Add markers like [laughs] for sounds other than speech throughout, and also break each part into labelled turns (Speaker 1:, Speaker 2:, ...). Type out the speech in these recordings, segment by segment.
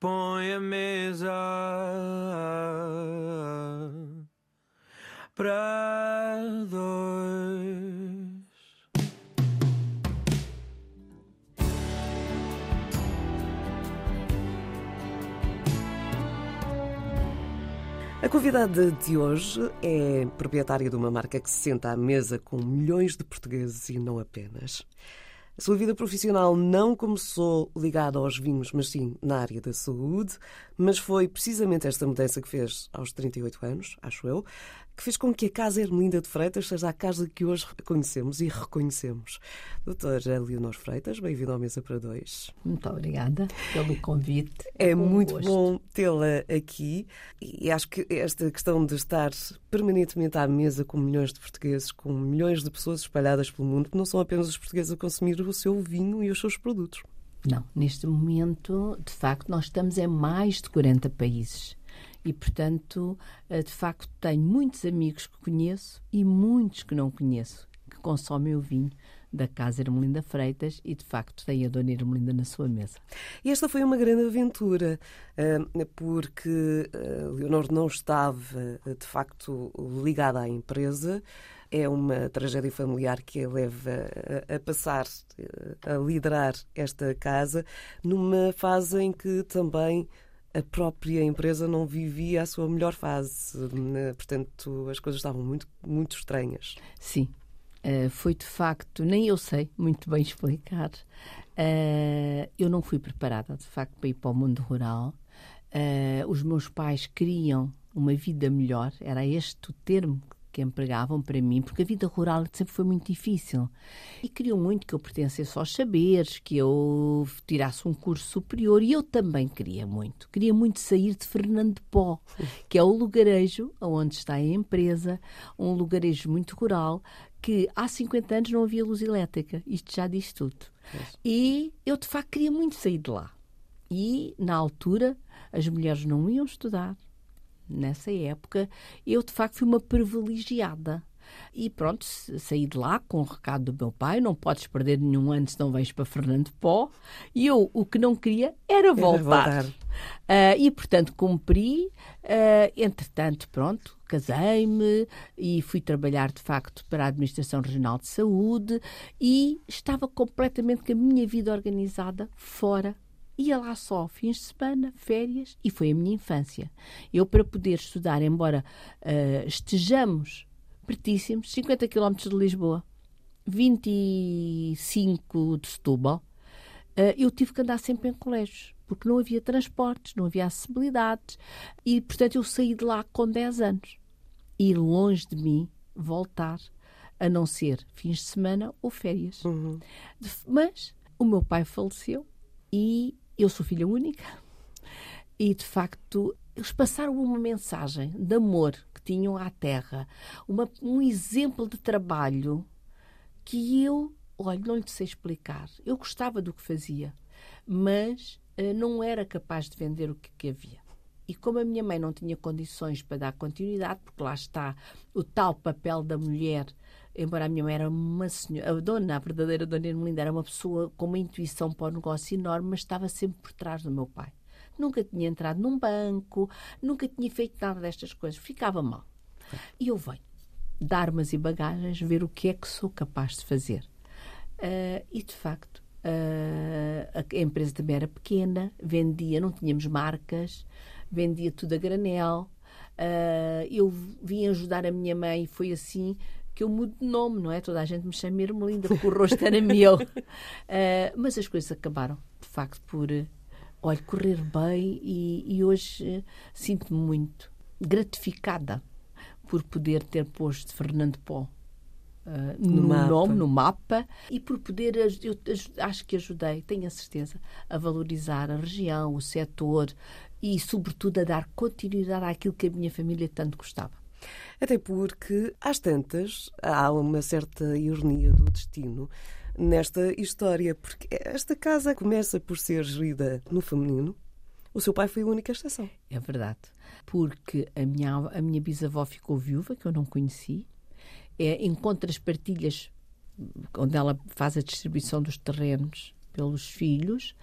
Speaker 1: põe a mesa para dois.
Speaker 2: A convidada de hoje é proprietária de uma marca que se senta à mesa com milhões de portugueses e não apenas. Sua vida profissional não começou ligada aos vinhos, mas sim na área da saúde. Mas foi precisamente esta mudança que fez aos 38 anos, acho eu, que fez com que a Casa Ermelinda de Freitas seja a casa que hoje conhecemos e reconhecemos. Doutora Leonor Freitas, bem-vinda ao Mesa para Dois.
Speaker 3: Muito obrigada pelo convite.
Speaker 2: É muito gosto. bom tê-la aqui e acho que esta questão de estar permanentemente à mesa com milhões de portugueses, com milhões de pessoas espalhadas pelo mundo, que não são apenas os portugueses a consumir o seu vinho e os seus produtos.
Speaker 3: Não, neste momento, de facto, nós estamos em mais de 40 países e, portanto, eh, de facto, tenho muitos amigos que conheço e muitos que não conheço que consomem o vinho da Casa Ermelinda Freitas e, de facto, tem a Dona Ermelinda na sua mesa.
Speaker 2: E esta foi uma grande aventura, eh, porque eh, Leonor não estava, de facto, ligada à empresa. É uma tragédia familiar que a leva a passar, a liderar esta casa, numa fase em que também a própria empresa não vivia a sua melhor fase. Né? Portanto, as coisas estavam muito, muito estranhas.
Speaker 3: Sim. Uh, foi de facto, nem eu sei muito bem explicar. Uh, eu não fui preparada, de facto, para ir para o mundo rural. Uh, os meus pais queriam uma vida melhor, era este o termo que empregavam para mim, porque a vida rural sempre foi muito difícil. E queriam muito que eu pertencesse aos saberes, que eu tirasse um curso superior, e eu também queria muito. Queria muito sair de Fernando de Pó, que é o lugarejo onde está a empresa, um lugarejo muito rural, que há 50 anos não havia luz elétrica. Isto já diz tudo. E eu, de facto, queria muito sair de lá. E, na altura, as mulheres não iam estudar, nessa época, eu de facto fui uma privilegiada. E pronto, saí de lá com o recado do meu pai: não podes perder nenhum ano se não vens para Fernando Pó. E eu o que não queria era voltar. Era voltar. Uh, e portanto cumpri. Uh, entretanto, pronto, casei-me e fui trabalhar de facto para a Administração Regional de Saúde e estava completamente com a minha vida organizada fora ia lá só fins de semana, férias, e foi a minha infância. Eu, para poder estudar, embora uh, estejamos pertíssimos, 50 km de Lisboa, 25 de Setúbal, uh, eu tive que andar sempre em colégios, porque não havia transportes, não havia acessibilidades, e, portanto, eu saí de lá com 10 anos. E longe de mim voltar a não ser fins de semana ou férias. Uhum. Mas o meu pai faleceu e eu sou filha única e, de facto, eles passaram uma mensagem de amor que tinham à terra, uma, um exemplo de trabalho que eu, olha, não lhe sei explicar. Eu gostava do que fazia, mas uh, não era capaz de vender o que, que havia. E como a minha mãe não tinha condições para dar continuidade, porque lá está o tal papel da mulher embora a minha mãe era uma senhora, a dona, a verdadeira dona Ermelinda, era uma pessoa com uma intuição para o negócio enorme, mas estava sempre por trás do meu pai. Nunca tinha entrado num banco, nunca tinha feito nada destas coisas, ficava mal. E eu venho dar armas e bagagens, ver o que é que sou capaz de fazer. Uh, e de facto, uh, a empresa também era pequena, vendia, não tínhamos marcas, vendia tudo a granel. Uh, eu vim ajudar a minha mãe, foi assim que eu mudo de nome, não é? Toda a gente me chama Ermelinda porque o rosto era meu. Uh, [laughs] mas as coisas acabaram, de facto, por, uh, olha, correr bem e, e hoje uh, sinto-me muito gratificada por poder ter posto Fernando Pó. Uh, no, no nome, no mapa, e por poder, eu acho que ajudei, tenho a certeza, a valorizar a região, o setor e, sobretudo, a dar continuidade àquilo que a minha família tanto gostava.
Speaker 2: Até porque, às tantas, há uma certa ironia do destino nesta história, porque esta casa começa por ser gerida no feminino. O seu pai foi a única exceção.
Speaker 3: É verdade. Porque a minha, a minha bisavó ficou viúva, que eu não conheci. É, encontra as partilhas onde ela faz a distribuição dos terrenos pelos filhos.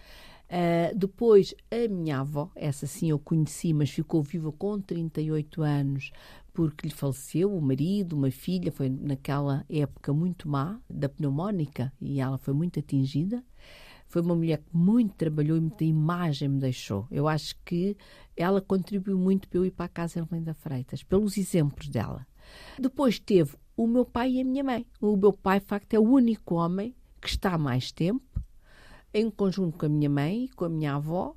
Speaker 3: Uh, depois, a minha avó, essa sim eu conheci, mas ficou viva com 38 anos, porque lhe faleceu o marido, uma filha, foi naquela época muito má, da pneumónica, e ela foi muito atingida. Foi uma mulher que muito trabalhou e muita imagem me deixou. Eu acho que ela contribuiu muito para eu ir para a casa em da Freitas, pelos exemplos dela. Depois teve o meu pai e a minha mãe. O meu pai, de facto, é o único homem que está há mais tempo, em conjunto com a minha mãe e com a minha avó,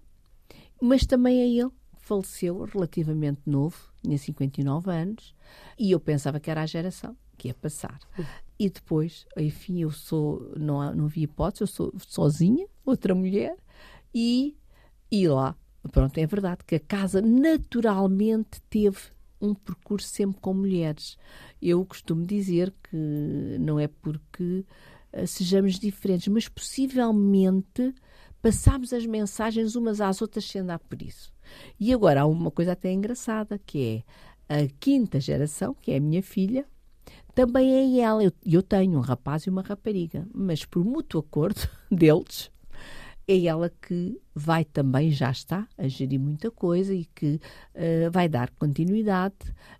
Speaker 3: mas também é ele que faleceu relativamente novo, tinha 59 anos, e eu pensava que era a geração que ia passar. E depois, enfim, eu sou, não, não havia hipótese, eu sou sozinha, outra mulher, e, e lá, pronto, é verdade que a casa naturalmente teve um percurso sempre com mulheres. Eu costumo dizer que não é porque uh, sejamos diferentes, mas possivelmente passamos as mensagens umas às outras sem andar por isso. E agora há uma coisa até engraçada, que é a quinta geração, que é a minha filha, também é ela. Eu, eu tenho um rapaz e uma rapariga, mas por mútuo acordo [laughs] deles, é ela que vai também, já está, a gerir muita coisa e que uh, vai dar continuidade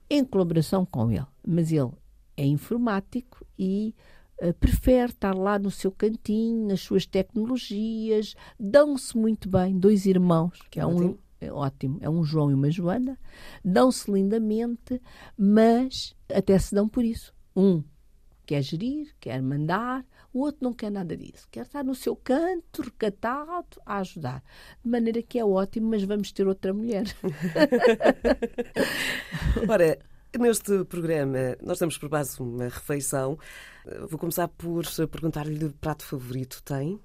Speaker 3: em colaboração com ele. Mas ele é informático e uh, prefere estar lá no seu cantinho, nas suas tecnologias, dão-se muito bem, dois irmãos, que é um. É ótimo, é um João e uma Joana, dão-se lindamente, mas até se dão por isso. Um quer gerir, quer mandar, o outro não quer nada disso. Quer estar no seu canto, recatado, a ajudar. De maneira que é ótimo, mas vamos ter outra mulher. [laughs]
Speaker 2: Ora, neste programa nós temos por base uma refeição. Vou começar por perguntar-lhe o prato favorito. Tem?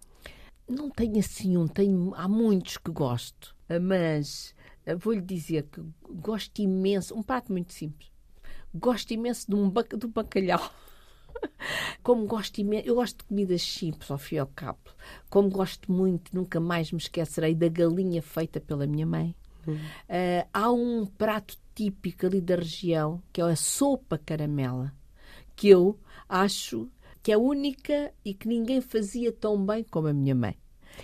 Speaker 3: Não tenho assim um, tenho, há muitos que gosto, mas eh, vou-lhe dizer que gosto imenso, um prato muito simples. Gosto imenso de um, um bacalhau. [laughs] Como gosto imenso, eu gosto de comidas simples, ao fim e ao cabo. Como gosto muito, nunca mais me esquecerei da galinha feita pela minha mãe. Uh, há um prato típico ali da região, que é a sopa caramela, que eu acho que é única e que ninguém fazia tão bem como a minha mãe.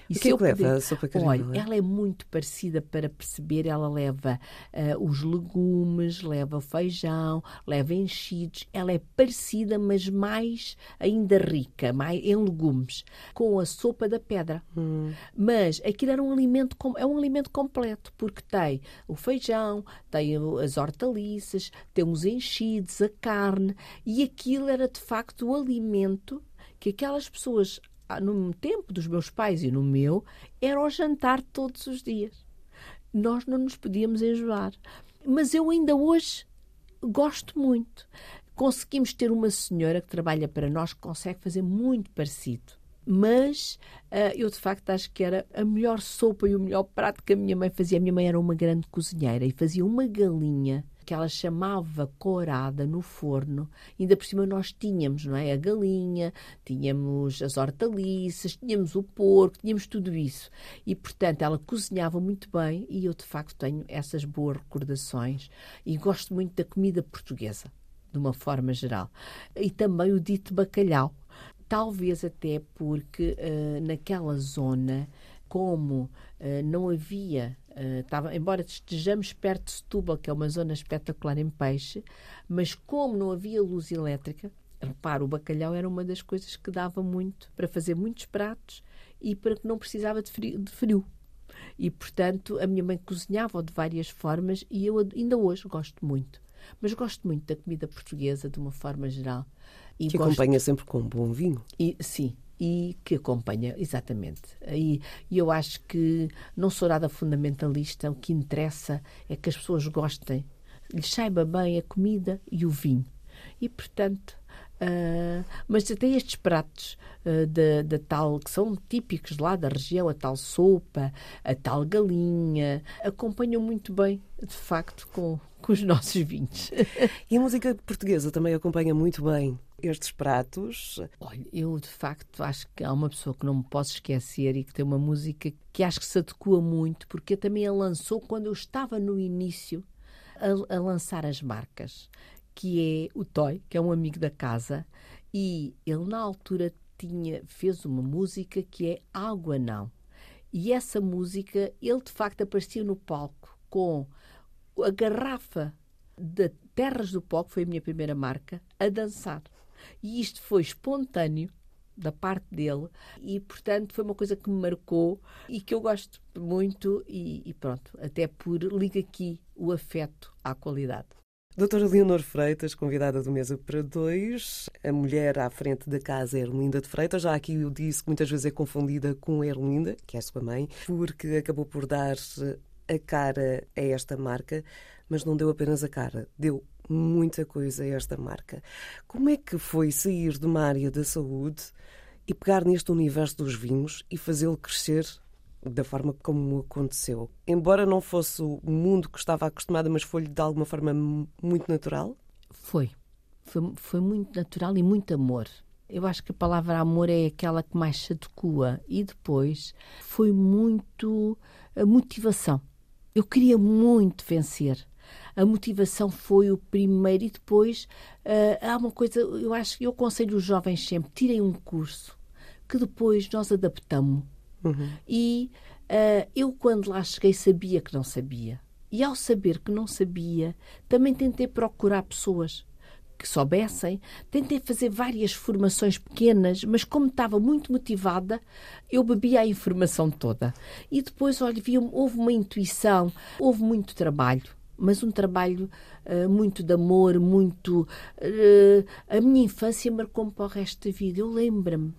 Speaker 2: E o que é que leva a sopa caramela?
Speaker 3: Olha, ela é muito parecida para perceber. Ela leva uh, os legumes, leva feijão, leva enchidos. Ela é parecida, mas mais ainda rica, mais em legumes, com a sopa da pedra. Hum. Mas aquilo era um alimento, é um alimento completo, porque tem o feijão, tem as hortaliças, tem os enchidos, a carne, e aquilo era de facto o alimento que aquelas pessoas no tempo dos meus pais e no meu, era o jantar todos os dias. Nós não nos podíamos enjoar. Mas eu ainda hoje gosto muito. Conseguimos ter uma senhora que trabalha para nós que consegue fazer muito parecido. Mas uh, eu de facto acho que era a melhor sopa e o melhor prato que a minha mãe fazia. A minha mãe era uma grande cozinheira e fazia uma galinha que ela chamava corada no forno. Ainda por cima nós tínhamos, não é? A galinha, tínhamos as hortaliças, tínhamos o porco, tínhamos tudo isso. E, portanto, ela cozinhava muito bem e eu, de facto, tenho essas boas recordações e gosto muito da comida portuguesa, de uma forma geral. E também o dito bacalhau. Talvez até porque uh, naquela zona, como uh, não havia Uh, tava, embora estejamos perto de Setúbal, que é uma zona espetacular em peixe, mas como não havia luz elétrica, repara, o bacalhau era uma das coisas que dava muito para fazer muitos pratos e para que não precisava de frio. De frio. E, portanto, a minha mãe cozinhava de várias formas e eu ainda hoje gosto muito. Mas gosto muito da comida portuguesa de uma forma geral.
Speaker 2: E que gosto... acompanha sempre com um bom vinho.
Speaker 3: E, sim, e que acompanha, exatamente. E, eu acho que não sou nada fundamentalista, o que interessa é que as pessoas gostem, lhes saiba bem a comida e o vinho. E, portanto, Uh, mas tem estes pratos uh, da, tal que são típicos lá da região, a tal sopa, a tal galinha, acompanham muito bem, de facto, com, com os [laughs] nossos vinhos.
Speaker 2: E a música portuguesa também acompanha muito bem estes pratos?
Speaker 3: Olha, eu de facto acho que há uma pessoa que não me posso esquecer e que tem uma música que acho que se adequa muito, porque também a lançou quando eu estava no início a, a lançar as marcas, que é o Toy, que é um amigo da casa, e ele na altura tinha, fez uma música que é Água Não. E essa música, ele de facto aparecia no palco com a garrafa de Terras do Pó, que foi a minha primeira marca, a dançar. E isto foi espontâneo da parte dele e, portanto, foi uma coisa que me marcou e que eu gosto muito e, e pronto, até por liga aqui o afeto à qualidade.
Speaker 2: Doutora Leonor Freitas, convidada do Mesa para Dois, a mulher à frente da casa Erlinda de Freitas. Já aqui eu disse que muitas vezes é confundida com Erlinda, que é sua mãe, porque acabou por dar a cara a esta marca, mas não deu apenas a cara, deu muita coisa a esta marca. Como é que foi sair de uma área da saúde e pegar neste universo dos vinhos e fazê-lo crescer da forma como aconteceu? Embora não fosse o mundo que estava acostumada, mas foi-lhe de alguma forma muito natural?
Speaker 3: Foi. Foi, foi muito natural e muito amor. Eu acho que a palavra amor é aquela que mais se adequa. E depois foi muito a motivação. Eu queria muito vencer. A motivação foi o primeiro e depois uh, há uma coisa, eu acho que eu aconselho os jovens sempre, tirem um curso que depois nós adaptamos. Uhum. E uh, eu quando lá cheguei sabia que não sabia. E ao saber que não sabia, também tentei procurar pessoas que soubessem. Tentei fazer várias formações pequenas, mas como estava muito motivada, eu bebia a informação toda. E depois, olha, houve uma intuição, houve muito trabalho mas um trabalho uh, muito de amor, muito. Uh, a minha infância marcou-me para o resto da vida. Eu lembro-me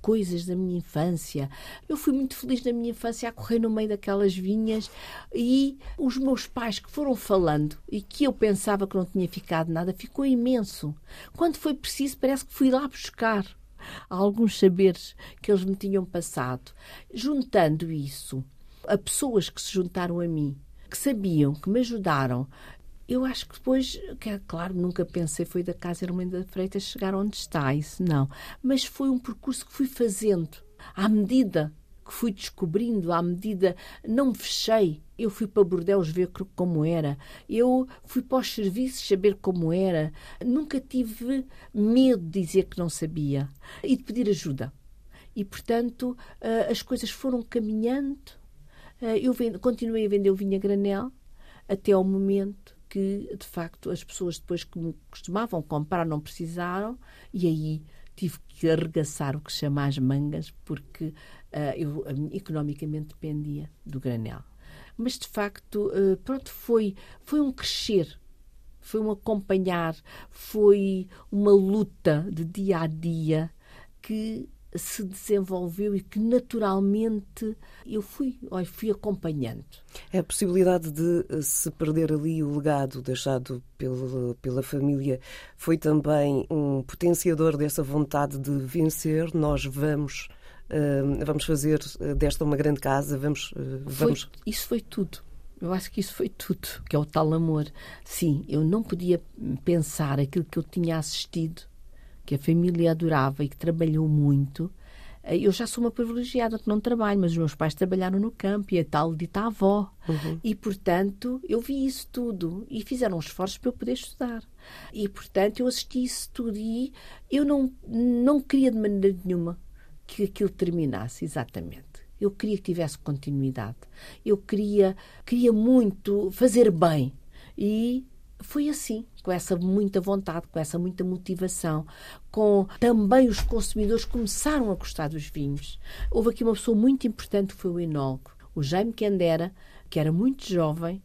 Speaker 3: coisas da minha infância. Eu fui muito feliz na minha infância a correr no meio daquelas vinhas e os meus pais que foram falando e que eu pensava que não tinha ficado nada, ficou imenso. Quando foi preciso, parece que fui lá buscar alguns saberes que eles me tinham passado. Juntando isso a pessoas que se juntaram a mim, que sabiam, que me ajudaram, eu acho que depois, que é claro, nunca pensei foi da Casa Irmã da Freitas chegar onde está, isso não. Mas foi um percurso que fui fazendo à medida que fui descobrindo, à medida não me fechei. Eu fui para Bordeus ver como era. Eu fui para os serviços saber como era. Nunca tive medo de dizer que não sabia e de pedir ajuda. E, portanto, eh, as coisas foram caminhando. Eh, eu continuei a vender o vinho a granel até ao momento que, de facto, as pessoas depois que me costumavam comprar não precisaram e aí tive que arregaçar o que se chama as mangas porque uh, eu economicamente dependia do granel. Mas, de facto, uh, pronto, foi, foi um crescer, foi um acompanhar, foi uma luta de dia a dia que se desenvolveu e que naturalmente eu fui, olha, fui acompanhando.
Speaker 2: É a possibilidade de eh, se perder ali o legado deixado pela, pela família foi também um potenciador dessa vontade de vencer. Nós vamos uh, vamos fazer eh, desta uma grande casa, vamos, vamos...
Speaker 3: Foi, isso foi tudo. Eu acho que isso foi tudo, que é o tal amor. Sim, eu não podia pensar aquilo que eu tinha assistido que a família adorava e que trabalhou muito. Eh, eu já sou uma privilegiada que não trabalho, mas os meus pais trabalharam no campo e a tal dita avó. Uhum. E, portanto, eu vi isso tudo e fizeram esforços para eu poder estudar. E, portanto, eu assisti isso tudo e eu não, não queria de maneira nenhuma que aquilo terminasse, exatamente. Eu queria que tivesse continuidade. Eu queria, queria muito fazer bem. E foi assim, com essa muita vontade, com essa muita motivação, com também os consumidores começaram a gostar dos vinhos. Houve aqui uma pessoa muito importante que foi o enólogo, o Jaime Kendera, que era muito jovem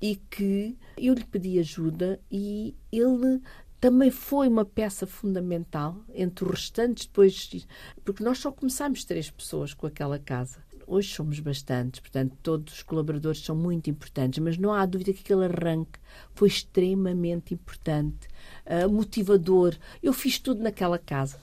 Speaker 3: e que eu lhe pedi ajuda e ele também foi uma peça fundamental entre os restantes depois, porque nós só começámos três pessoas com aquela casa hoje somos bastantes, portanto, todos os colaboradores são muito importantes, mas não há dúvida que aquele arranque foi extremamente importante, uh, motivador. Eu fiz tudo naquela casa.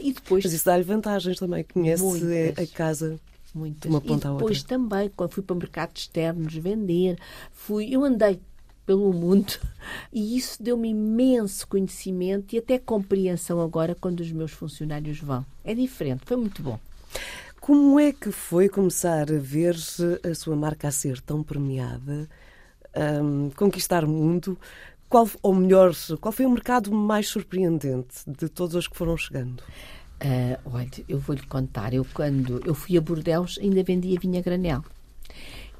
Speaker 2: E depois. Mas isso dá-lhe vantagens também, conhece muitas, a casa.
Speaker 3: Muitas.
Speaker 2: Uma ponta
Speaker 3: e depois
Speaker 2: outra.
Speaker 3: também, quando fui para mercados externos vender, fui, eu andei pelo mundo [laughs] e isso deu-me imenso conhecimento e até compreensão agora quando os meus funcionários vão. É diferente, foi muito bom.
Speaker 2: Como é que foi começar a ver a sua marca a ser tão premiada, um, conquistar o mundo? Qual, ou melhor, qual foi o mercado mais surpreendente de todos os que foram chegando?
Speaker 3: Ah, olha, eu vou-lhe contar. Eu, quando eu fui a Bordeaux, ainda vendia vinha granel.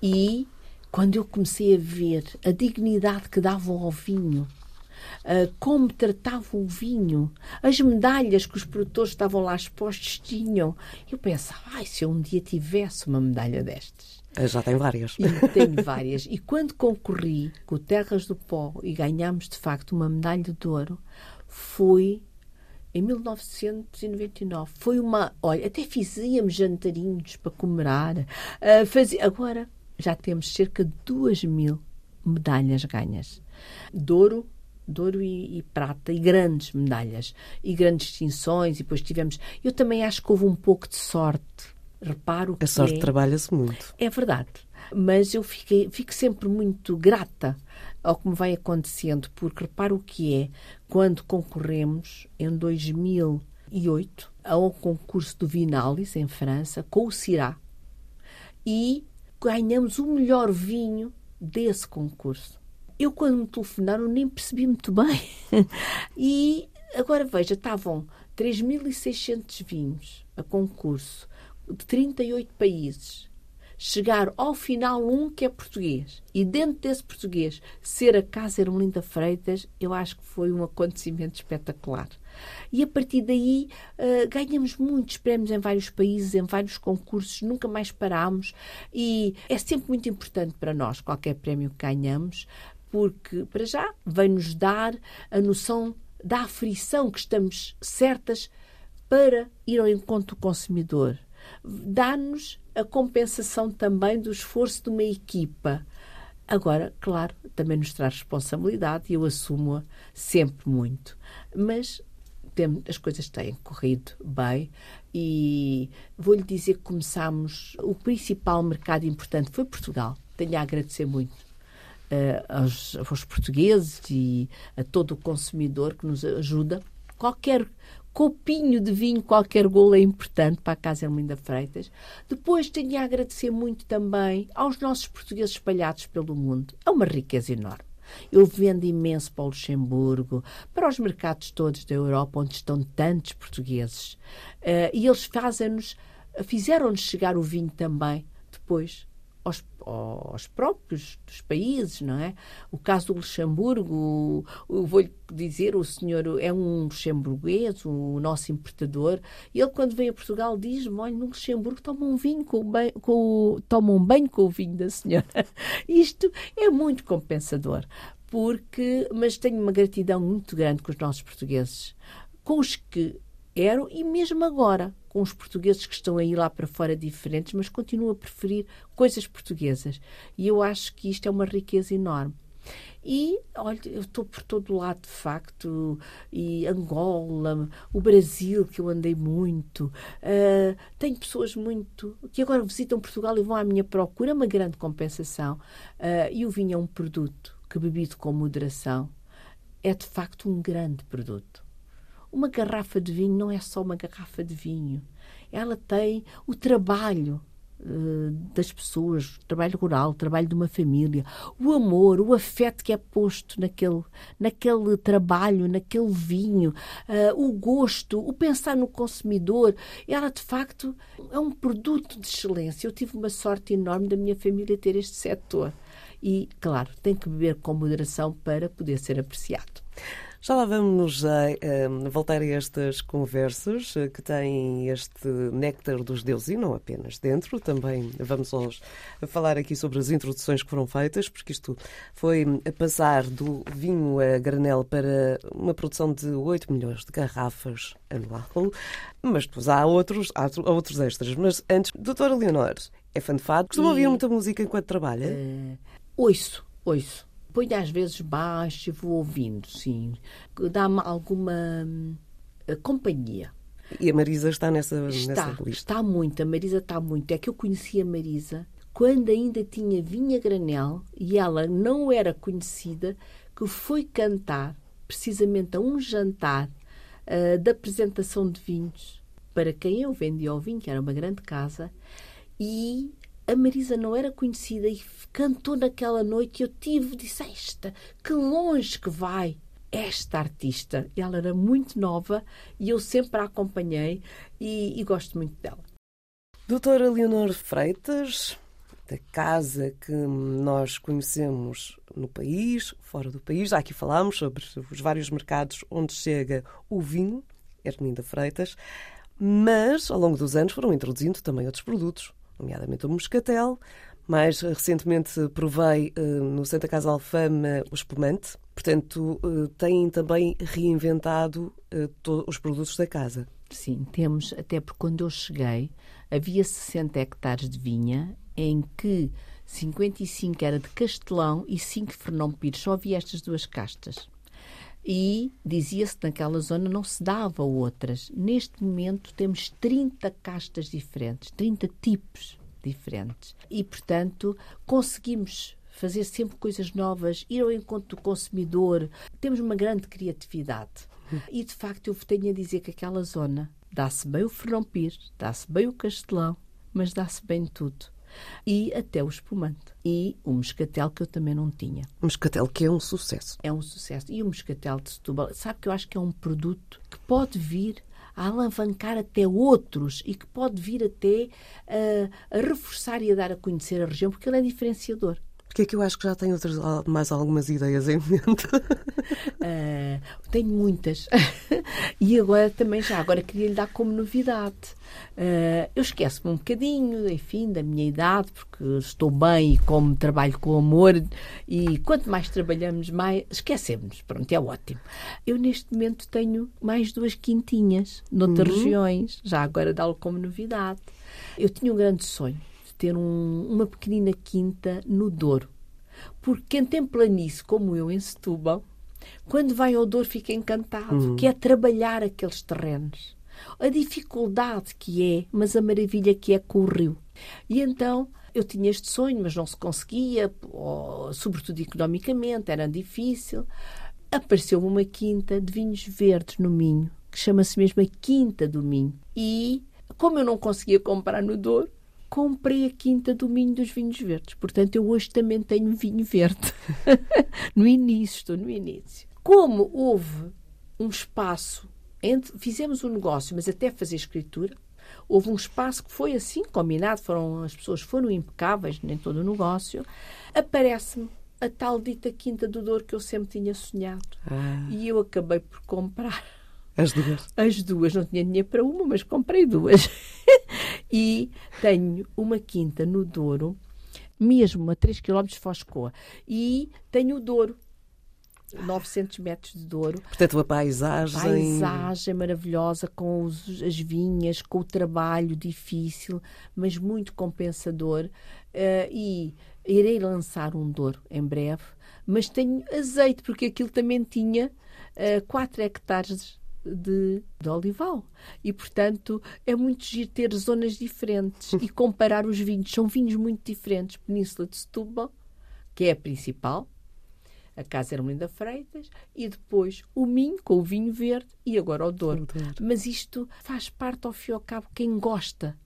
Speaker 3: E quando eu comecei a ver a dignidade que davam ao vinho, ah, como tratavam o vinho, as medalhas que os produtores estavam lá expostos tinham, eu pensava, ai, se eu um dia tivesse uma medalha destas.
Speaker 2: Ah, Já tem várias.
Speaker 3: E tenho várias. E quando concorri com o Terras do Pó e ganhámos de facto uma medalha de ouro, foi em 1999. Foi uma. Olha, até fizíamos jantarinhos para comemorar. Fazia, agora já temos cerca de duas mil medalhas ganhas. De ouro, de ouro e, e prata, e grandes medalhas, e grandes distinções, e depois tivemos. Eu também acho que houve um pouco de sorte. Reparo que
Speaker 2: A sorte
Speaker 3: é-
Speaker 2: trabalha-se muito.
Speaker 3: é verdade. Mas eu fiquei, fico sempre muito grata ao que me vai acontecendo, porque repara o que é quando concorremos em 2008 a um concurso do Vinalis em França com o Cirá e ganhamos o melhor vinho desse concurso. Eu, quando me telefonaram, nem percebi muito bem. [laughs] e agora veja, estavam 3.600 vinhos a concurso de 38 países. Chegar ao final um que é português e dentro desse português ser a Casa Hermelinda Freitas, eu acho que foi um acontecimento espetacular. E a partir daí eh, ganhamos muitos prémios em vários países, em vários concursos, nunca mais parámos e é sempre muito importante para nós qualquer prémio que ganhamos, porque para já vem-nos dar a noção da aflição que estamos certas para ir ao encontro do consumidor. Dá-nos a compensação também do esforço de uma equipa. Agora, claro, também nos traz responsabilidade e eu assumo-a sempre muito. Mas as coisas têm corrido bem e vou-lhe dizer que começámos. O principal mercado importante foi Portugal. Tenho a agradecer muito eh, aos, aos portugueses e a todo o consumidor que nos ajuda. Qualquer copinho de vinho, qualquer golo é importante para a Casa Hermelinda Freitas. Depois tenho a agradecer muito também aos nossos portugueses espalhados pelo mundo. É uma riqueza enorme. Eu vendo imenso para o Luxemburgo, para os mercados todos da Europa, onde estão tantos portugueses. Eh, e eles fazem-nos, fizeram-nos chegar o vinho também depois aos, próprios dos países, não é? O caso do Luxemburgo, vou-lhe dizer, o senhor é um luxemburguês, o nosso importador, e ele quando vem a Portugal diz-me, olha, no Luxemburgo tomam um vinho com o bem, com o, tomam um banho com o vinho da senhora. [laughs] Isto é muito compensador, porque, mas tenho uma gratidão muito grande com os nossos portugueses, com os que eram e mesmo agora com os portugueses que estão aí lá para fora diferentes, mas continuo a preferir coisas portuguesas. E eu acho que isto é uma riqueza enorme. E, olha, eu estou por todo lado, de facto, e Angola, o Brasil, que eu andei muito. ah, tenho pessoas muito que agora visitam Portugal e vão à minha procura, é uma grande compensação. Ah, e o vinho é um produto que, bebido com moderação, é de facto um grande produto. Uma garrafa de vinho não é só uma garrafa de vinho. Ela tem o trabalho eh, das pessoas, o trabalho rural, o trabalho de uma família, o amor, o afeto que é posto naquele, naquele trabalho, naquele vinho, eh, o gosto, o pensar no consumidor. Ela, de facto, é um produto de excelência. Eu tive uma sorte enorme da minha família ter este setor. E, claro, tem que beber com moderação para poder ser apreciado.
Speaker 2: Já lá vamos a, eh, voltar a estas conversas eh, que têm este néctar dos deuses e não apenas dentro. Também vamos aos, a falar aqui sobre as introduções que foram feitas, porque isto foi a passar do vinho a granel para uma produção de 8 milhões de garrafas anual. Mas depois há outros, há outros extras. Mas antes, doutora Leonor, é fã de fado? Costuma ouvir muita música enquanto trabalha?
Speaker 3: Eh, ouço, ouço. Ponho às vezes baixo e vou ouvindo, sim. Dá-me alguma hum, eh, companhia.
Speaker 2: E a Marisa está nessa,
Speaker 3: Está,
Speaker 2: nessa lista.
Speaker 3: está muito. A Marisa está muito. É que eu conheci a Marisa quando ainda tinha vinha granel e ela não era conhecida, que foi cantar precisamente a um jantar ah, da apresentação de vinhos para quem eu vendia o vinho, que era uma grande casa, e a Marisa não era conhecida e cantou naquela noite eu tive, disse, esta, que longe que vai. esta artista. Ela era muito nova e eu sempre a acompanhei e, e gosto muito dela.
Speaker 2: Doutora Leonor Freitas, da casa que nós conhecemos no país, fora do país, já aqui falámos sobre os vários mercados onde chega o vinho, Herminda Freitas, mas ao longo dos anos foram introduzindo também outros produtos, nomeadamente o moscatel. Mais recentemente provei uh, no Santa Casa Alfama o espumante. Portanto, uh, têm também reinventado uh, os produtos da casa.
Speaker 3: Sim, temos, até porque quando eu cheguei havia 60 hectares de vinha em que 55 era de Castelão e 5 Fernão Pires. Só havia estas duas castas. E dizia-se que naquela zona não se dava outras. Neste momento temos 30 castas diferentes, 30 tipos diferentes. E, portanto, conseguimos fazer sempre coisas novas, ir ao encontro do consumidor. Temos uma grande criatividade. E, de facto, eu tenho a dizer que aquela zona dá-se bem o Fernão Pires, dá-se bem o Castelão, mas dá-se bem tudo. E até o espumante. E o moscatel, que eu também não tinha.
Speaker 2: O moscatel, que é um sucesso.
Speaker 3: É um sucesso. E o moscatel de Setúbal, sabe que eu acho que é um produto que pode vir a alavancar até outros e que pode vir até uh, a reforçar e a dar a conhecer a região, porque ele é diferenciador.
Speaker 2: Porque é que eu acho que já tenho outras, mais algumas ideias em mente.
Speaker 3: Uh, [laughs] tenho muitas. [laughs] e agora também já, agora queria lhe dar como novidade. Uh, eu esqueço-me um bocadinho, enfim, da minha idade, porque estou bem e como trabalho com amor e quanto mais trabalhamos, mais esquecemos. Pronto, é ótimo. Eu neste momento tenho mais duas quintinhas noutras uhum. regiões, já agora dá-lo como novidade. Eu tinha um grande sonho de ter um, uma pequenina quinta no Douro. Porque quem tem planície como eu em Setúbal, quando vai ao Douro fica encantado, uhum. que é trabalhar aqueles terrenos. A dificuldade que é, mas a maravilha que é com o rio. E então eu tinha este sonho, mas não se conseguia, ou, sobretudo economicamente, era difícil. Apareceu-me uma quinta de vinhos verdes no Minho, que chama-se mesmo a Quinta do Minho. E, como eu não conseguia comprar no Douro, comprei a Quinta do Minho dos Vinhos Verdes. Portanto, eu hoje também tenho vinho verde. [laughs] no início, estou no início. Como houve um espaço, entre, fizemos um negócio, mas até fazer escritura, houve um espaço que foi assim combinado, foram, as pessoas foram impecáveis em todo o negócio, aparece-me a tal dita Quinta do Douro que eu sempre tinha sonhado. Ah. E eu acabei por comprar.
Speaker 2: As duas?
Speaker 3: As duas. Não tinha dinheiro para uma, mas comprei duas. [laughs] e tenho uma quinta no Douro, mesmo a 3 km de Foscoa. E tenho o Douro. 900 metros de Douro.
Speaker 2: Portanto, a paisagem.
Speaker 3: Paisagem maravilhosa, com os, as vinhas, com o trabalho difícil, mas muito compensador. Uh, e irei lançar um Douro em breve, mas tenho azeite, porque aquilo também tinha uh, 4 hectares de, de olival. E, portanto, é muito giro ter zonas diferentes e [laughs] comparar os vinhos. São vinhos muito diferentes. Península de Setúbal, que é a principal, a Casa Hermelinda Freitas, e depois o Minho, com o vinho verde, e agora o Douro. Mas isto faz parte, ao fim e ao cabo, quem gosta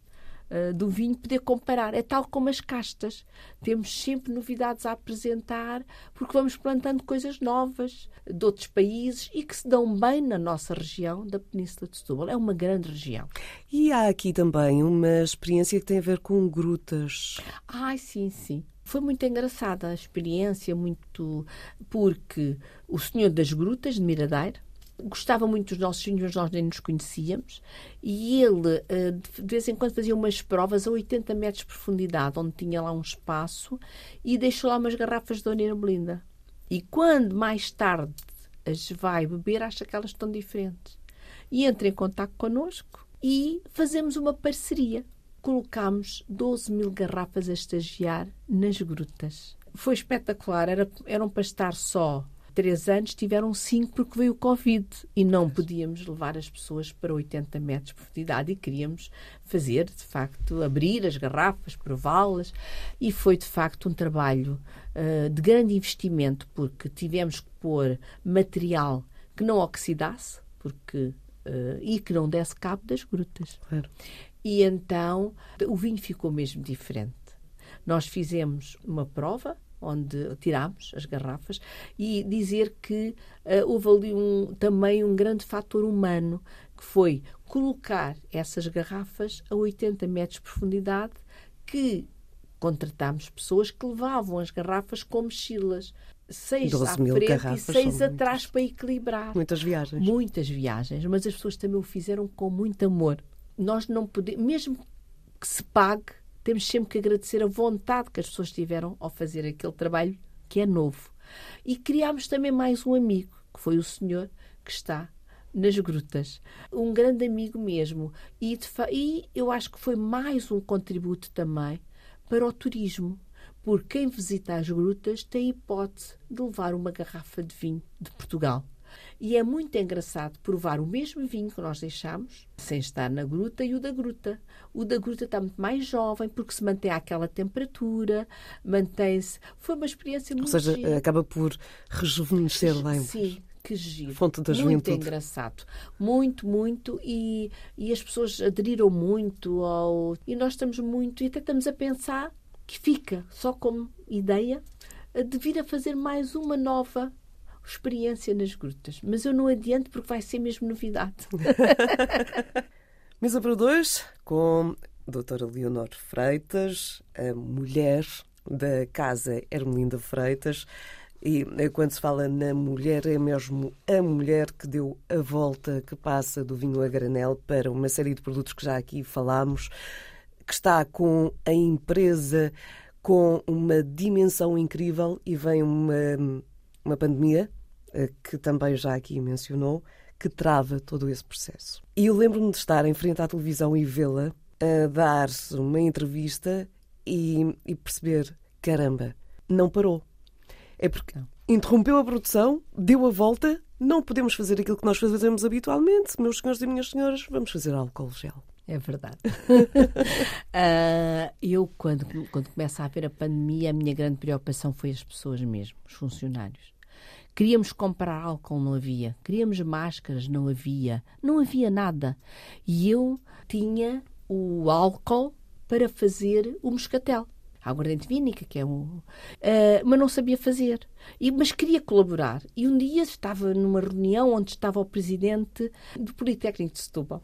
Speaker 3: uh, do vinho poder comparar. É tal como as castas. Temos sempre novidades a apresentar porque vamos plantando coisas novas de outros países e que se dão bem na nossa região da Península de Setúbal. É uma grande região.
Speaker 2: E há aqui também uma experiência que tem a ver com grutas.
Speaker 3: Ai, sim, sim. Foi muito engraçada a experiência, muito porque o Senhor das Grutas de Miradeira gostava muito dos nossos filhos, mas nós nem nos conhecíamos. E ele, eh, de vez em quando, fazia umas provas a 80 metros de profundidade, onde tinha lá um espaço, e deixou lá umas garrafas de Dona Ermelinda. E quando mais tarde as vai beber, acha que elas estão diferentes. E entra em contato connosco e fazemos uma parceria. Colocámos 12 mil garrafas a estagiar nas grutas. Foi espetacular, era, eram para estar só três anos tiveram cinco porque veio o Covid e não podíamos levar as pessoas para 80 metros de profundidade e queríamos fazer, de facto, abrir as garrafas, prová-las e foi, de facto, um trabalho uh, de grande investimento porque tivemos que pôr material que não oxidasse porque, uh, e que não desse cabo das grutas. Claro. E então o vinho ficou mesmo diferente. Nós fizemos uma prova onde tirámos as garrafas, e dizer que uh, houve ali um, também um grande fator humano, que foi colocar essas garrafas a 80 metros de profundidade, que contratámos pessoas que levavam as garrafas com mochilas. Seis à frente e seis atrás para equilibrar.
Speaker 2: Muitas viagens.
Speaker 3: Muitas viagens, mas as pessoas também o fizeram com muito amor. Nós não podemos, mesmo que se pague, temos sempre que agradecer a vontade que as pessoas tiveram ao fazer aquele trabalho que é novo. E criámos também mais um amigo, que foi o senhor que está nas grutas. Um grande amigo mesmo. E, e eu acho que foi mais um contributo também para o turismo, porque quem visita as grutas tem hipótese de levar uma garrafa de vinho de Portugal. E é muito engraçado provar o mesmo vinho que nós deixamos, sem estar na gruta, e o da gruta. O da gruta está muito mais jovem, porque se mantém àquela temperatura, mantém-se. Foi uma experiência muito.
Speaker 2: Ou seja,
Speaker 3: gira.
Speaker 2: acaba por rejuvenescer lá em
Speaker 3: Sim, que giro.
Speaker 2: Fonte da
Speaker 3: muito
Speaker 2: juventude.
Speaker 3: engraçado. Muito, muito. E, e as pessoas aderiram muito ao. E nós estamos muito. E até estamos a pensar que fica só como ideia de vir a fazer mais uma nova experiência nas grutas. Mas eu não adianto porque vai ser mesmo novidade. [laughs]
Speaker 2: Mesa para dois com a doutora Leonor Freitas, a mulher da Casa Hermelinda Freitas. E eh, quando se fala na mulher, é mesmo a mulher que deu a volta, que passa do vinho a granel para uma série de produtos que já aqui falámos, que está com a empresa com uma dimensão incrível e vem uma, uma pandemia, que também já aqui mencionou, que trava todo esse processo. E eu lembro-me de estar em frente à televisão e vê-la a dar uma entrevista e, e perceber: caramba, não parou. É porque interrompeu a produção, deu a volta, não podemos fazer aquilo que nós fazemos habitualmente. Meus senhores e minhas senhoras, vamos fazer álcool gel.
Speaker 3: É verdade. uh, [laughs] eu, quando, quando começa a haver a pandemia, a minha grande preocupação foi as pessoas mesmo, os funcionários. Queríamos comprar álcool, não havia. Queríamos máscaras, não havia. Não havia nada. E eu tinha o álcool para fazer o moscatel. A aguardente vínica, que é um. Uh, mas não sabia fazer. E, mas queria colaborar. E um dia estava numa reunião onde estava o presidente do Politécnico de Setúbal.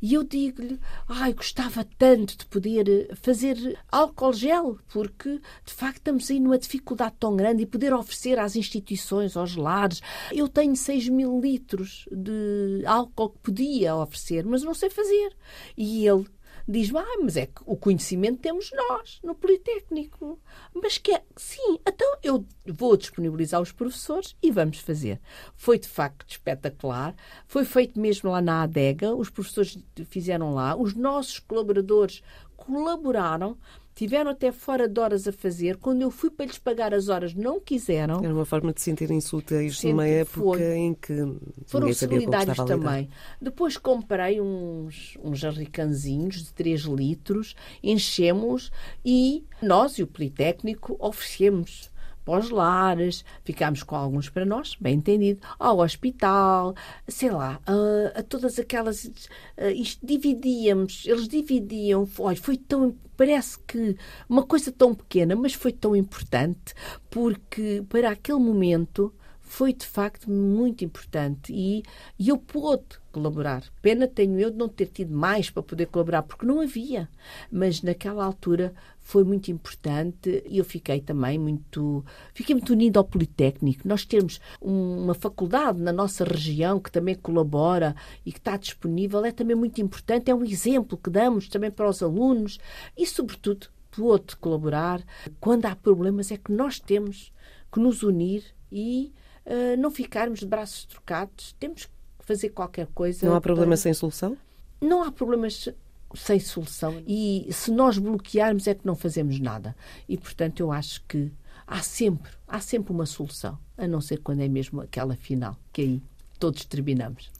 Speaker 3: E eu digo-lhe, ai, gostava tanto de poder fazer álcool gel, porque de facto estamos aí numa dificuldade tão grande e poder oferecer às instituições, aos lares. Eu tenho 6 mil litros de álcool que podia oferecer, mas não sei fazer. E ele diz-me, ah, mas é que o conhecimento temos nós, no Politécnico. Mas que é, sim, então eu vou disponibilizar os professores e vamos fazer. Foi de facto espetacular, foi feito mesmo lá na adega, os professores fizeram lá, os nossos colaboradores colaboraram tiveram até fora de horas a fazer. Quando eu fui para lhes pagar as horas, não quiseram.
Speaker 2: Era uma forma de sentirem úteis numa época foi. em que
Speaker 3: foram
Speaker 2: solidários
Speaker 3: também. Depois comprei uns, uns jarricanzinhos de 3 litros, enchemos e nós e o Politécnico oferecemos para os lares, ficámos com alguns para nós, bem entendido, ao hospital, sei lá, a, a todas aquelas. Isto dividíamos, eles dividiam. Olha, foi tão. Parece que uma coisa tão pequena, mas foi tão importante, porque para aquele momento foi de facto muito importante e, e eu pude colaborar. Pena tenho eu de não ter tido mais para poder colaborar, porque não havia. Mas naquela altura foi muito importante e eu fiquei também muito. Fiquei muito unida ao Politécnico. Nós temos uma faculdade na nossa região que também colabora e que está disponível é também muito importante. É um exemplo que damos também para os alunos e, sobretudo, pude colaborar. Quando há problemas, é que nós temos que nos unir e uh, não ficarmos de braços trocados. Temos que fazer qualquer coisa.
Speaker 2: Não há problema para... sem solução?
Speaker 3: Não há problemas sem solução. E se nós bloquearmos é que não fazemos nada. E, portanto, eu acho que há sempre, há sempre uma solução, a não ser quando é mesmo aquela final, que aí todos terminamos.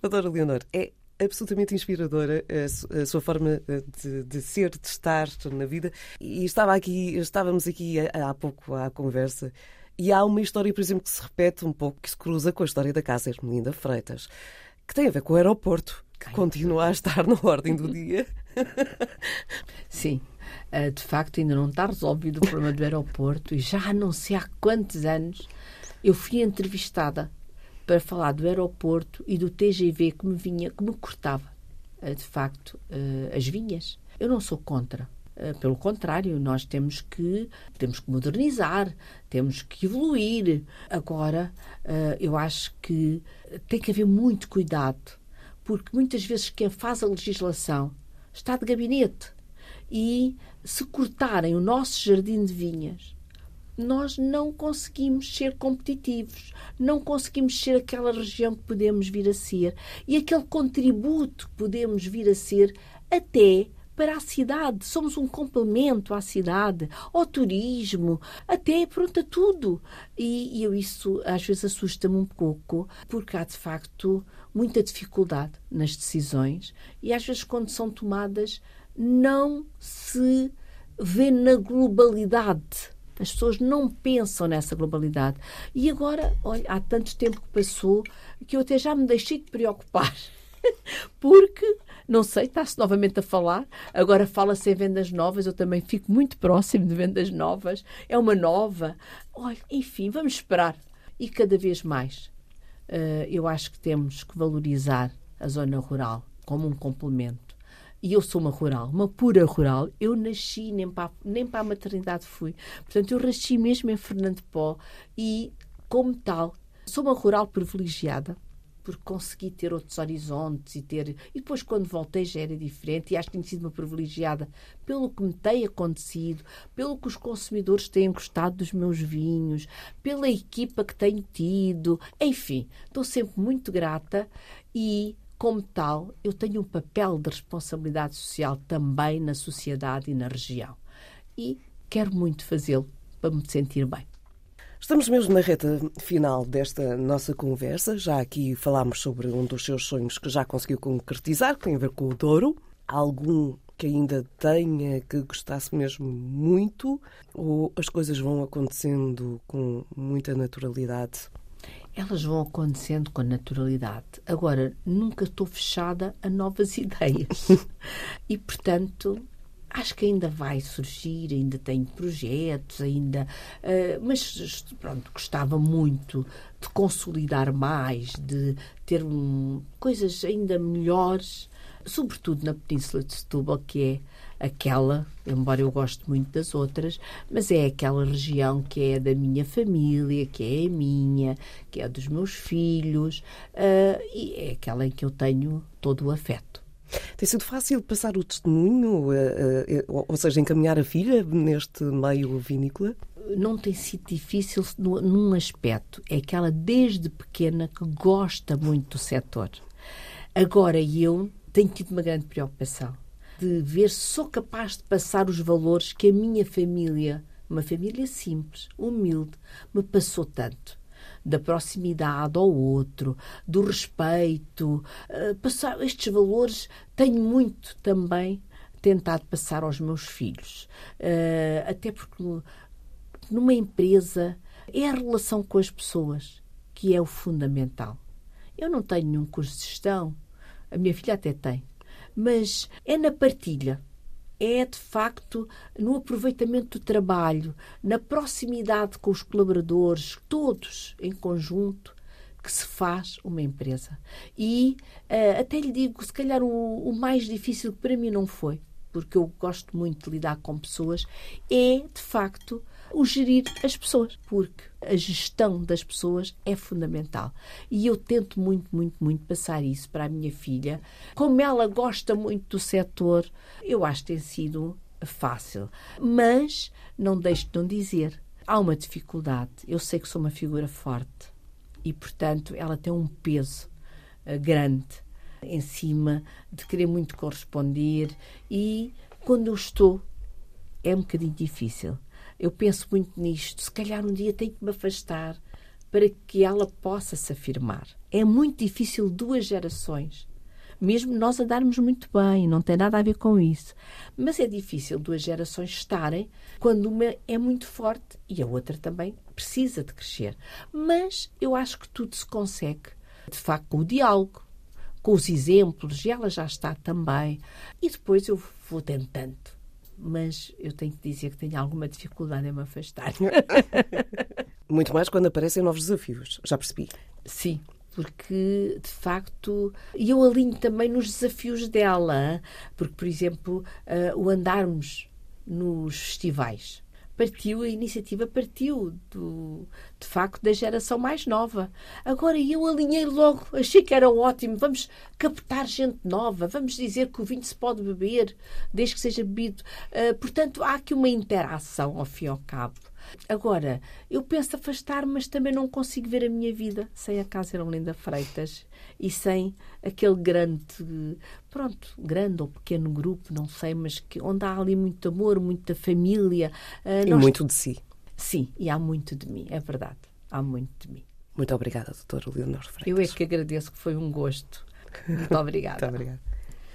Speaker 2: Doutora Leonor, é absolutamente inspiradora a, sua forma eh, de, de, ser, de estar na vida. E estava aqui, estávamos aqui há pouco à conversa e há uma história, por exemplo, que se repete um pouco, que se cruza com a história da Casa Hermelinda Freitas, que tem a ver com o aeroporto, que continua a estar na ordem do dia. [laughs]
Speaker 3: Sim. Uh, de facto, ainda não está resolvido o problema do aeroporto e já não sei há quantos anos eu fui entrevistada para falar do aeroporto e do TGV que me vinha, que me cortava, uh, de facto, uh, as vinhas. Eu não sou contra. Pelo contrário, nós temos que temos que modernizar, temos que evoluir. Agora, eu acho que tem que haver muito cuidado, porque muitas vezes quem faz a legislação está de gabinete e se cortarem o nosso jardim de vinhas, nós não conseguimos ser competitivos, não conseguimos ser aquela região que podemos vir a ser e aquele contributo que podemos vir a ser até para a cidade. Somos um complemento à cidade, ao turismo, até pronto a tudo. E, e eu isso às vezes assusta-me um pouco, porque há de facto muita dificuldade nas decisões e às vezes quando são tomadas não se vê na globalidade. As pessoas não pensam nessa globalidade. E agora, olha, há tanto tempo que passou que eu até já me deixei de preocupar. [laughs] Porque, não sei, está-se novamente a falar. Agora fala-se em vendas novas. Eu também fico muito próximo de vendas novas. É uma nova. Olha, enfim, vamos esperar. E cada vez mais. Uh, eu acho que temos que valorizar a zona rural como um complemento e eu sou uma rural, uma pura rural. Eu nasci, nem para, nem para a maternidade fui. Portanto, eu nasci mesmo em Fernando Pó e, como tal, sou uma rural privilegiada porque consegui ter outros horizontes e ter. E depois, quando voltei, já era diferente. E acho que tenho sido uma privilegiada pelo que me tem acontecido, pelo que os consumidores têm gostado dos meus vinhos, pela equipa que tenho tido. Enfim, estou sempre muito grata e como tal, eu tenho um papel de responsabilidade social também na sociedade e na região. E quero muito fazê-lo para me sentir bem.
Speaker 2: Estamos mesmo na reta final desta nossa conversa. Já aqui falámos sobre um dos seus sonhos que já conseguiu concretizar, que tem a ver com o Douro. Algum que ainda tenha que gostasse mesmo muito? Ou as coisas vão acontecendo com muita naturalidade?
Speaker 3: elas vão acontecendo com naturalidade. Agora, nunca estou fechada a novas [laughs] ideias. e, portanto, acho que ainda vai surgir, ainda tenho projetos, ainda. Uh, mas, pronto, gostava muito de consolidar mais, de ter um, coisas ainda melhores, sobretudo na Península de Setúbal, que é aquela, embora eu goste muito das outras, mas é aquela região que é da minha família, que é minha, que é dos meus filhos, uh, e é aquela em que eu tenho todo o afeto.
Speaker 2: Tem sido fácil passar o testemunho, uh, uh, ou seja, encaminhar a filha neste meio vinícola?
Speaker 3: Não tem sido difícil num aspecto. É que ela, desde pequena, que gosta muito do setor. Agora, eu tenho tido uma grande preocupação de ver se sou capaz de passar os valores que a minha família, uma família simples, humilde, me passou tanto. Da proximidade ao outro, do respeito. Uh, passar estes valores tenho muito também tentado passar aos meus filhos. Uh, até porque numa empresa é a relação com as pessoas que é o fundamental. Eu não tenho nenhum curso de gestão, a minha filha até tem, mas é na partilha. É de facto no aproveitamento do trabalho, na proximidade com os colaboradores, todos em conjunto, que se faz uma empresa. E uh, até lhe digo, se calhar o, o mais difícil para mim não foi, porque eu gosto muito de lidar com pessoas, é de facto o gerir as pessoas, porque a gestão das pessoas é fundamental. E eu tento muito, muito, muito passar isso para a minha filha. Como ela gosta muito do setor, eu acho que tem sido fácil. Mas não deixo de não dizer, há uma dificuldade. Eu sei que sou uma figura forte e, portanto, ela tem um peso uh, grande em cima de querer muito corresponder e quando eu estou é um bocadinho difícil eu penso muito nisto. Se calhar um dia tenho que me afastar para que ela possa se afirmar. É muito difícil duas gerações, mesmo nós a darmos muito bem, não tem nada a ver com isso. Mas é difícil duas gerações estarem quando uma é muito forte e a outra também precisa de crescer. Mas eu acho que tudo se consegue, de facto, com o diálogo, com os exemplos, e ela já está também. E depois eu vou tentando mas eu tenho que dizer que tenho alguma dificuldade em me afastar. [laughs]
Speaker 2: Muito mais quando aparecem novos desafios, já percebi.
Speaker 3: Sim, porque de facto. E eu alinho também nos desafios dela, porque, por exemplo, uh, o andarmos nos festivais partiu, a iniciativa partiu do, de facto da geração mais nova. Agora eu alinhei logo, achei que era ótimo, vamos captar gente nova, vamos dizer que o vinho se pode beber, desde que seja bebido. Uh, portanto, há aqui uma interação, ao fim e ao cabo. Agora, eu penso afastar, mas também não consigo ver a minha vida sem a Casa Ermelinda Freitas e sem aquele grande, pronto, grande ou pequeno grupo, não sei, mas que, onde há ali muito amor, muita família.
Speaker 2: Uh, e nós... muito de si.
Speaker 3: Sim, e há muito de mim, é verdade. Há muito de mim.
Speaker 2: Muito obrigada, doutora Leonor Freitas.
Speaker 3: Eu é que agradeço, que foi um gosto. Muito [laughs] obrigada.
Speaker 2: muito obrigada.